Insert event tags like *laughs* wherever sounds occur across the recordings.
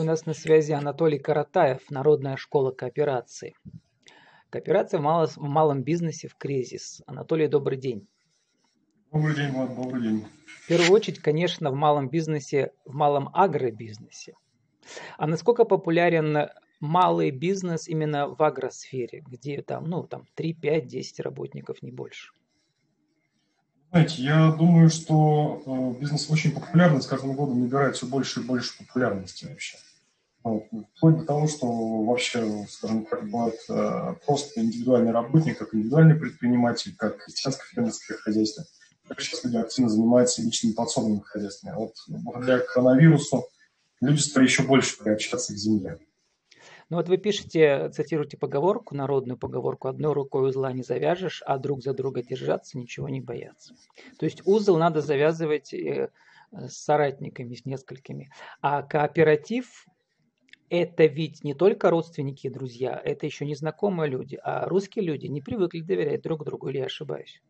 У нас на связи Анатолий Каратаев, Народная школа кооперации. Кооперация в, мало, в малом бизнесе в кризис. Анатолий, добрый день. Добрый день, Влад, добрый день. В первую очередь, конечно, в малом бизнесе, в малом агробизнесе. А насколько популярен малый бизнес именно в агросфере, где там, ну, там 3, 5, 10 работников, не больше? Знаете, я думаю, что э, бизнес очень популярный, с каждым годом набирает все больше и больше популярности вообще. Вот. Вплоть до того, что вообще, скажем так, бывает э, просто индивидуальный работник, как индивидуальный предприниматель, как крестьянское фермерское хозяйство. Так сейчас люди активно занимаются личными подсобными хозяйствами. Вот благодаря коронавирусу люди стали еще больше приобщаться к земле. Ну вот вы пишете, цитируете поговорку, народную поговорку, одной рукой узла не завяжешь, а друг за друга держаться, ничего не бояться. То есть узел надо завязывать э, с соратниками, с несколькими. А кооператив это ведь не только родственники и друзья, это еще незнакомые люди, а русские люди не привыкли доверять друг другу, или я ошибаюсь?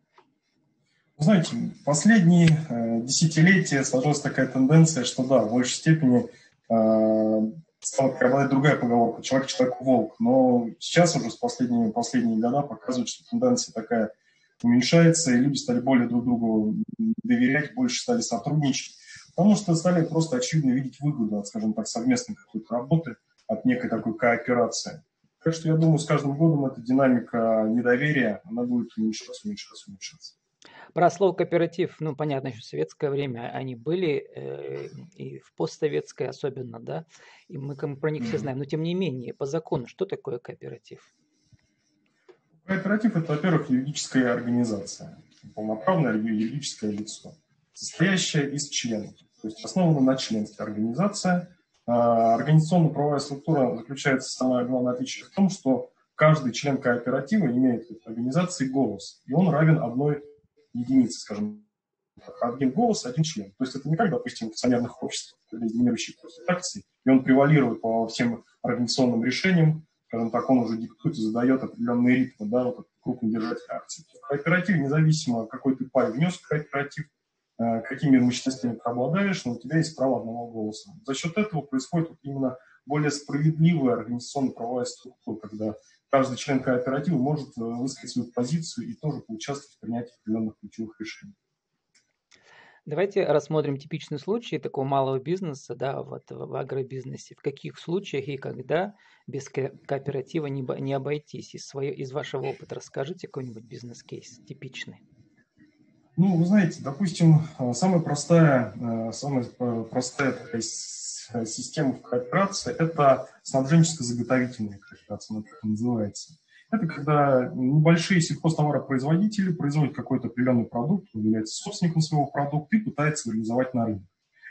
Знаете, последние э, десятилетия сложилась такая тенденция, что да, в большей степени э, стала преобладать другая поговорка «человек человек волк». Но сейчас уже с последние, последние года показывают, что тенденция такая уменьшается, и люди стали более друг другу доверять, больше стали сотрудничать, потому что стали просто очевидно видеть выгоду от, скажем так, совместной какой-то работы, от некой такой кооперации. Так что я думаю, с каждым годом эта динамика недоверия, она будет уменьшаться, уменьшаться, уменьшаться. Про слово кооператив, ну, понятно, еще в советское время они были, э, и в постсоветское особенно, да, и мы про них все знаем. Но, тем не менее, по закону, что такое кооператив? Кооператив – это, во-первых, юридическая организация, полноправное юридическое лицо, состоящее из членов. То есть основана на членстве организация. А, организационно-правовая структура заключается, самое главное отличие в том, что каждый член кооператива имеет в организации голос, и он равен одной единицы, скажем один голос, один член. То есть это не как, допустим, в акционерных обществах или доминирующих акций, и он превалирует по всем организационным решениям, скажем так, он уже диктует и задает определенные ритмы, да, вот крупный держатель акций. В кооперативе, независимо, какой ты пай внес в кооператив, какими мощностями ты обладаешь, но у тебя есть право одного голоса. За счет этого происходит именно более справедливая организационно-правовая структура, когда каждый член кооператива может э, высказать свою позицию и тоже поучаствовать в принятии определенных ключевых решений. Давайте рассмотрим типичный случай такого малого бизнеса, да, вот в агробизнесе. В каких случаях и когда без кооператива не обойтись? Из, своего, из вашего опыта расскажите какой-нибудь бизнес-кейс типичный. Ну, вы знаете, допустим, э, самая простая, э, самая простая такая система в кооперации – это снабженческо-заготовительная кооперация, она так называется. Это когда небольшие сельхозтоваропроизводители производят какой-то определенный продукт, является собственником своего продукта и пытается реализовать на рынок.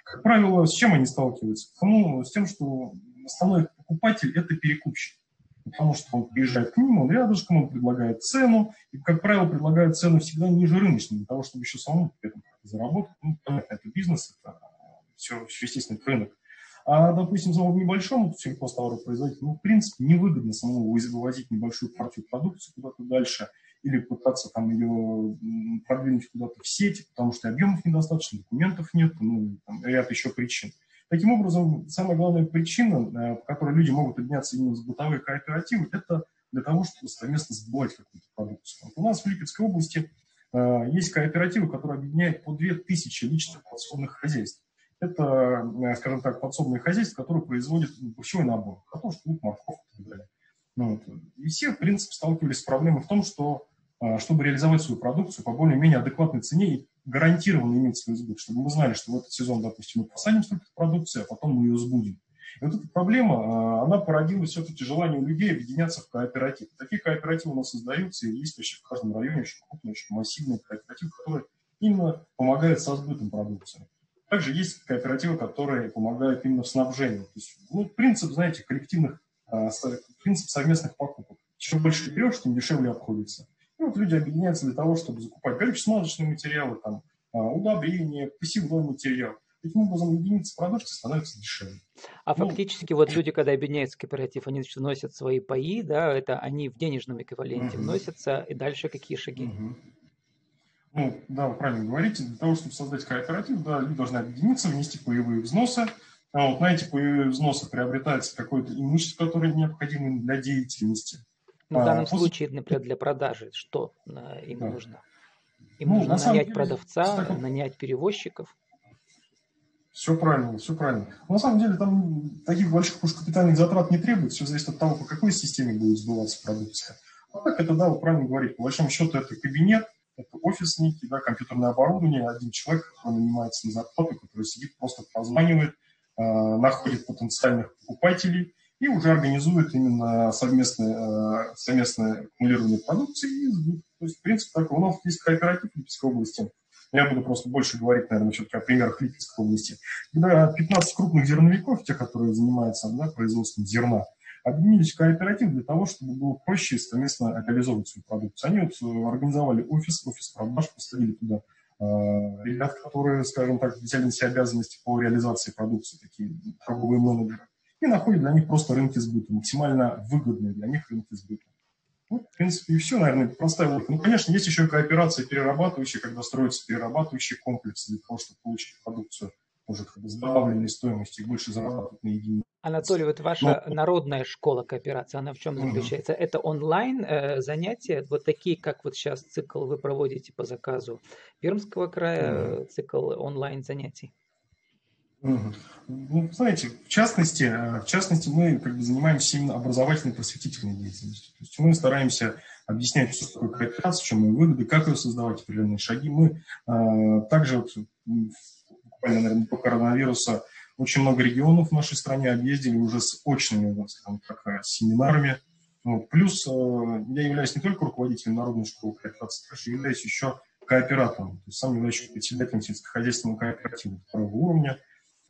Как правило, с чем они сталкиваются? Ну, с тем, что основной покупатель – это перекупщик. Потому что он приезжает к ним, он рядышком, он предлагает цену, и, как правило, предлагает цену всегда ниже рыночной, для того, чтобы еще самому при этом заработать. Ну, понятно, это бизнес, это все, все естественно, рынок. А, допустим, самому небольшому сельхозтоваропроизводителю, ну, в принципе, невыгодно самому вывозить небольшую партию продукции куда-то дальше или пытаться там ее продвинуть куда-то в сеть, потому что объемов недостаточно, документов нет, ну, там, ряд еще причин. Таким образом, самая главная причина, э, по которой люди могут объединяться именно с бытовой кооперативы, это для того, чтобы совместно сбывать какую-то продукцию. Вот у нас в Липецкой области э, есть кооперативы, которые объединяют по 2000 личных подсобных хозяйств. Это, э, скажем так, подсобные хозяйства, которые производят пищевой набор, картошку, лук, морковку и так далее. Ну, вот. И все, в принципе, сталкивались с проблемой в том, что чтобы реализовать свою продукцию по более-менее адекватной цене и гарантированно иметь свой сбыт, чтобы мы знали, что в этот сезон, допустим, мы посадим столько продукции, а потом мы ее сбудем. И вот эта проблема, э, она породила все-таки желание у людей объединяться в кооператив. Такие кооперативы у нас создаются, и есть вообще в каждом районе очень крупные, очень массивные кооперативы, которые именно помогают со сбытом продукции. Также есть кооперативы, которые помогают именно в снабжении. То есть, ну, принцип, знаете, коллективных, а, принцип совместных покупок. Чем больше ты берешь, тем дешевле обходится. Вот люди объединяются для того, чтобы закупать горюче-смазочные материалы, там, а, удобрения, посевной материал. Таким образом, единица продукции становится дешевле. А ну, фактически вот люди, когда объединяются в кооператив, они вносят свои паи, да, это они в денежном эквиваленте угу. вносятся, и дальше какие шаги? Угу. Ну, да, вы правильно говорите. Для того, чтобы создать кооператив, да, люди должны объединиться, внести паевые взносы. А вот, знаете, по взноса приобретается какое-то имущество, которое необходимо для деятельности. Ну, в данном а, случае, например, для продажи, что им да. нужно? Им ну, нужно нанять деле, продавца, такой... нанять перевозчиков. Все правильно, все правильно. Но на самом деле там таких больших уж капитальных затрат не требуется, все зависит от того, по какой системе будет сдуваться продукция. А так это, да, вы правильно говорите, по большому счету это кабинет, это офис некий, да, компьютерное оборудование, один человек, который нанимается на зарплату, который сидит, просто позванивает, э, находит потенциальных покупателей и уже организует именно совместное, э, совместное аккумулирование продукции и. То есть, в принципе, так, у нас есть кооператив Липецкой области. Я буду просто больше говорить, наверное, все-таки о примерах Липецкой области. Когда 15 крупных зерновиков, те, которые занимаются да, производством зерна, объединились в кооператив для того, чтобы было проще совместно реализовывать свою продукцию. Они вот э, организовали офис, офис продаж, посадили туда э, ребят, которые, скажем так, взяли на себя обязанности по реализации продукции, такие торговые менеджеры, и находят для них просто рынки сбыта, максимально выгодные для них рынки сбыта. Вот, в принципе, и все, наверное, простая логика. Ну, конечно, есть еще кооперация перерабатывающая, когда строятся перерабатывающие комплексы для того, чтобы получить продукцию уже как бы с добавленной стоимостью и больше зарабатывать на единицу. Анатолий, вот ваша Но... народная школа кооперации, она в чем заключается? Угу. Это онлайн э, занятия, вот такие, как вот сейчас цикл вы проводите по заказу Пермского края, угу. цикл онлайн занятий? Ну, знаете, в частности, э, в частности, мы как бы занимаемся именно образовательной просветительной деятельностью. То есть мы стараемся объяснять, что такое кооперация, в чем ее выгоды, как ее создавать, определенные шаги. Мы э, также вот, буквально, наверное, до коронавируса очень много регионов в нашей стране объездили уже с очными, скажем так, э, семинарами. Вот. Плюс э, я являюсь не только руководителем Народной школы кооперации, я являюсь еще кооператором, то есть сам являюсь председателем сельскохозяйственного кооператива второго уровня.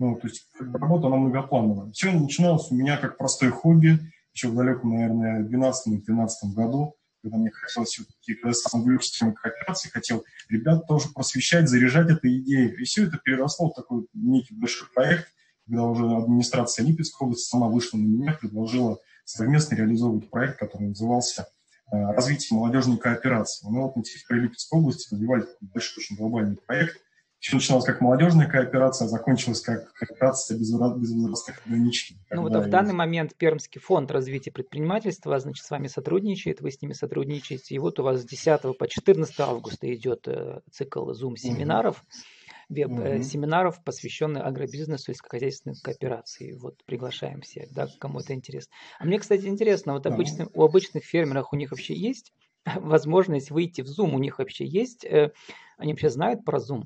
Ну, то есть работа она многоплановая. Все начиналось у меня как простое хобби, еще в далеком, наверное, 12-13 году, когда мне хотелось все-таки, когда сам увлекся темой кооперации, хотел ребят тоже просвещать, заряжать этой идеей. И все это переросло в такой некий большой проект, когда уже администрация Липецкой области сама вышла на меня, предложила совместно реализовывать проект, который назывался э, «Развитие молодежной кооперации». Мы вот на территории Липецкой области развивали большой, очень глобальный проект. Все начиналось как молодежная кооперация, а закончилось как кооперация без, без возрастных ограничений. Ну вот а в данный момент Пермский фонд развития предпринимательства, значит, с вами сотрудничает, вы с ними сотрудничаете, и вот у вас с 10 по 14 августа идет э, цикл Zoom-семинаров. Mm-hmm веб-семинаров, э, посвященных агробизнесу и сельскохозяйственной кооперации. Вот приглашаем всех, да, кому это интересно. А мне, кстати, интересно, вот обычно, у обычных фермеров у них вообще есть возможность выйти в Zoom, у них вообще есть, э, они вообще знают про Zoom?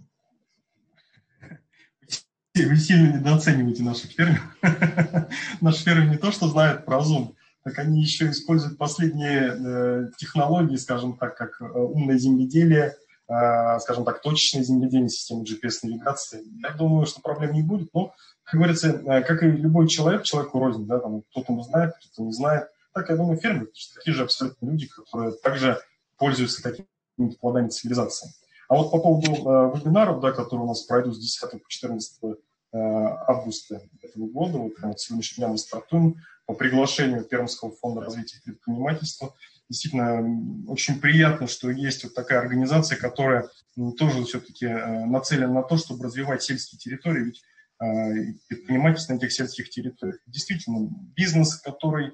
Вы сильно недооцениваете наших фермеров. *laughs* Наши фермеры не то, что знают про Zoom, так они еще используют последние э, технологии, скажем так, как э, умное земледелие, Э, скажем так, точечное земледение системы GPS-навигации. Я думаю, что проблем не будет, но, как говорится, как и любой человек, человеку рознь, да, там кто-то знает, кто-то не знает. Так, я думаю, фермеры, такие же абсолютно люди, которые также пользуются какими-то плодами цивилизации. А вот по поводу э, вебинаров, да, которые у нас пройдут с 10 по 14 э, августа этого года, вот прямо сегодняшний день мы стартуем по приглашению Пермского фонда развития предпринимательства – действительно очень приятно, что есть вот такая организация, которая тоже все-таки э, нацелена на то, чтобы развивать сельские территории, ведь э, предпринимательство на этих сельских территориях. Действительно, бизнес, который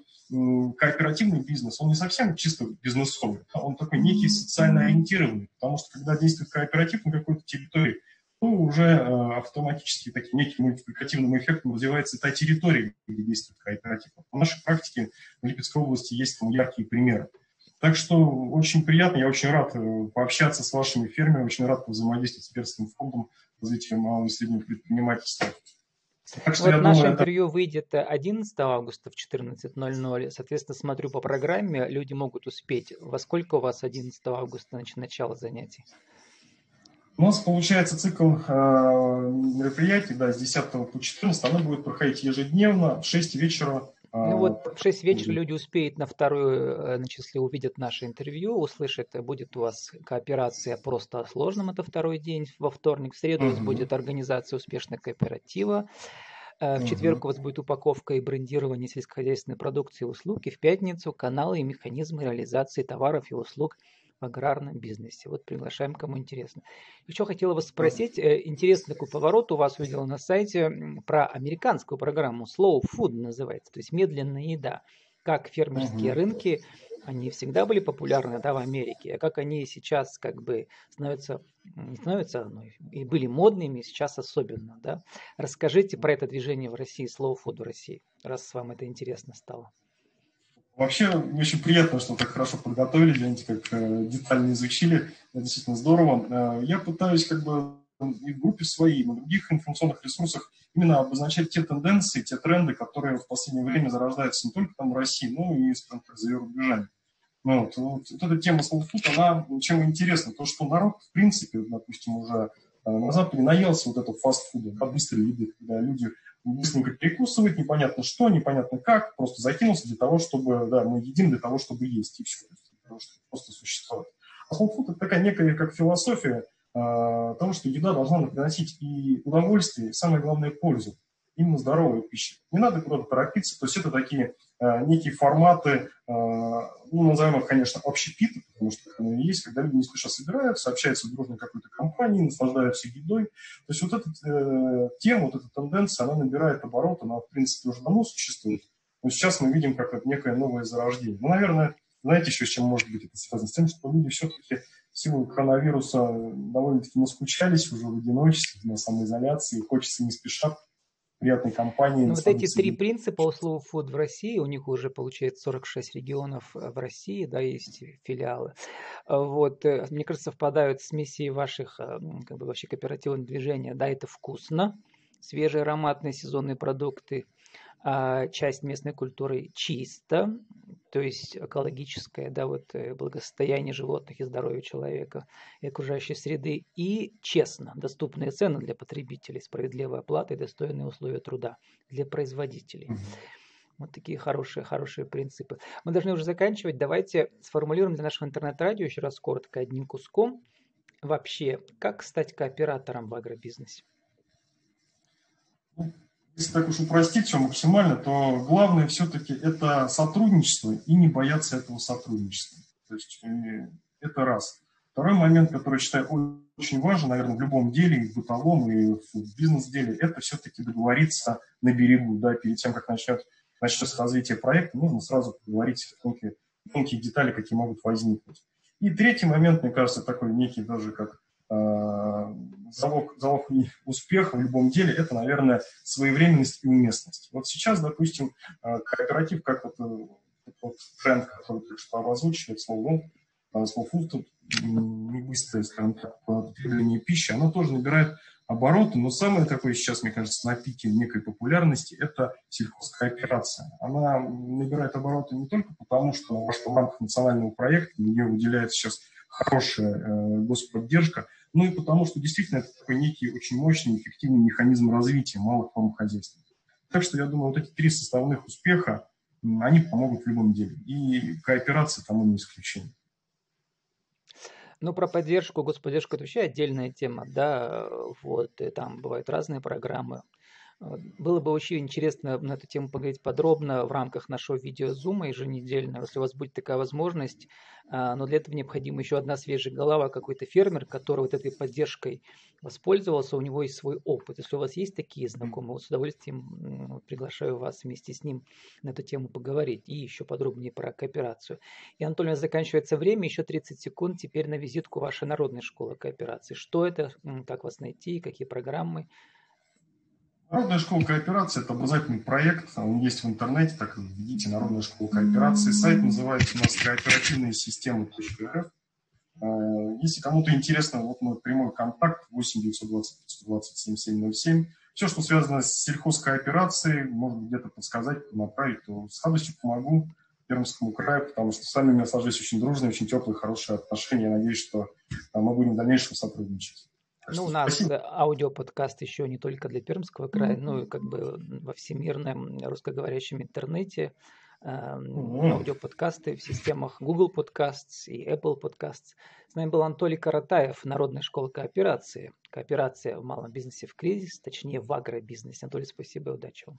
кооперативный бизнес, он не совсем чисто бизнесовый, он такой некий социально ориентированный, потому что когда действует кооператив на какой-то территории, то уже э, автоматически таким неким мультипликативным эффектом развивается та территория, где действует кооператив. В нашей практике в Липецкой области есть там яркие примеры. Так что очень приятно, я очень рад э, пообщаться с вашими фермерами, очень рад взаимодействовать с Перским фондом развития малого и среднего предпринимательства. Так что, вот наше думаю, интервью это... выйдет 11 августа в 14.00. Соответственно, смотрю по программе, люди могут успеть. Во сколько у вас 11 августа значит, начало занятий? У нас получается цикл э, мероприятий да, с 10 по 14. Оно будет проходить ежедневно в 6 вечера ну вот а, в 6 вечера люди успеют на вторую, э, значит, если увидят наше интервью, услышат, будет у вас кооперация просто о сложном, это второй день во вторник. В среду у вас будет организация успешного кооператива. Э, в четверг у вас будет упаковка и брендирование сельскохозяйственной продукции и услуг. И в пятницу каналы и механизмы реализации товаров и услуг в аграрном бизнесе. Вот приглашаем, кому интересно. Еще хотела вас спросить, э, интересный такой поворот у вас увидел на сайте про американскую программу Slow Food называется, то есть медленная еда. Как фермерские угу. рынки они всегда были популярны да, в Америке, а как они сейчас как бы становятся, не становятся, но и были модными, сейчас особенно. Да? Расскажите про это движение в России, Slow Food в России, раз вам это интересно стало. Вообще, очень приятно, что так хорошо подготовили, знаете, как э, детально изучили. Это действительно здорово. Э, я пытаюсь как бы и в группе своей, и на других информационных ресурсах именно обозначать те тенденции, те тренды, которые в последнее время зарождаются не только там в России, но и, скажем так, за ее рубежами. Ну, вот, вот, вот эта тема slow она чем интересна? То, что народ, в принципе, допустим, уже э, на Западе наелся вот этого фастфуда, да, быстрой еды, когда люди быстренько перекусывают, непонятно что, непонятно как, просто закинулся для того, чтобы, да, мы едим для того, чтобы есть, и все, для того, чтобы просто существовать. А food – это такая некая как философия, а, того, что еда должна приносить и удовольствие, и самое главное, пользу. Именно здоровая пища. Не надо куда-то торопиться. То есть это такие а, некие форматы, а, ну, назовем их, конечно, что есть, когда люди не спеша собираются, общаются в дружной какой-то компании, наслаждаются едой. То есть вот эта э, тема, вот эта тенденция, она набирает оборот, она, в принципе, уже давно существует. Но сейчас мы видим как это некое новое зарождение. Ну, наверное, знаете еще, с чем может быть это связано? С тем, что люди все-таки в силу коронавируса довольно-таки наскучались уже в одиночестве, на самоизоляции, хочется не спеша приятной компании. Ну, вот эти три принципа у Slow Food в России, у них уже получается 46 регионов в России, да, есть филиалы. Вот, э, мне кажется, совпадают с миссией ваших, э, как бы вообще кооперативного движения, да, это вкусно, свежие ароматные сезонные продукты, часть местной культуры чисто, то есть экологическое, да, вот э, благосостояние животных и здоровье человека и окружающей среды, и честно, доступные цены для потребителей, справедливая оплата и достойные условия труда для производителей. Вот такие хорошие, хорошие принципы. Мы должны уже заканчивать. Давайте сформулируем для нашего интернет-радио еще раз коротко одним куском. Вообще, как стать кооператором в агробизнесе? Если так уж упростить все максимально, то главное все-таки это сотрудничество и не бояться этого сотрудничества. То есть э, это раз. Второй момент, который считаю очень важен, наверное, в любом деле, и в бытовом, и в бизнес-деле, это все-таки договориться на берегу, да, перед тем, как начнет, начнется развитие проекта, нужно сразу поговорить тонкие, тонкие детали, какие могут возникнуть. И третий момент, мне кажется, такой некий даже как Э, залог, залог успеха в любом деле – это, наверное, своевременность и уместность. Вот сейчас, допустим, э, кооператив, как вот, э, вот тренд, который только что обозвучили, слово, слово фуд, не быстрое, скажем так, потребление пищи, оно тоже набирает обороты, но самое такое сейчас, мне кажется, на пике некой популярности – это сельхозкооперация. Она набирает обороты не только потому, что в рамках национального проекта ее выделяется сейчас хорошая господдержка – ну и потому, что действительно это такой некий очень мощный, эффективный механизм развития малых форм хозяйства. Так что я думаю, вот эти три составных успеха, они помогут в любом деле. И кооперация тому не исключение. Ну, про поддержку, господдержку – это вообще отдельная тема, да, вот, и там бывают разные программы. Было бы очень интересно на эту тему поговорить подробно в рамках нашего видеозума еженедельно, если у вас будет такая возможность. А, но для этого необходима еще одна свежая голова, какой-то фермер, который вот этой поддержкой воспользовался, у него есть свой опыт. Если у вас есть такие знакомые, с удовольствием приглашаю вас вместе с ним на эту тему поговорить и еще подробнее про кооперацию. И, Анатолий, у нас заканчивается время, еще 30 секунд. Теперь на визитку вашей народной школы кооперации. Что это, как вас найти, какие программы? Народная школа кооперации – это образовательный проект, он есть в интернете, так введите Народная школа кооперации. Сайт называется у нас кооперативные системы.рф. Э, если кому-то интересно, вот мой прямой контакт 8 920 120 7707. Все, что связано с сельхозкооперацией, может где-то подсказать, направить, то с радостью помогу Пермскому краю, потому что с вами у меня сложились очень дружные, очень теплые, хорошие отношения. Я надеюсь, что э, мы будем в дальнейшем сотрудничать. Ну, у нас аудиоподкаст еще не только для Пермского края, mm-hmm. но и как бы во всемирном русскоговорящем интернете. Mm-hmm. Аудиоподкасты в системах Google Podcasts и Apple Podcasts. С нами был Анатолий Каратаев, Народная школа кооперации. Кооперация в малом бизнесе в кризис, точнее в агробизнесе. Анатолий, спасибо и удачи вам.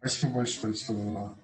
Спасибо большое. Всего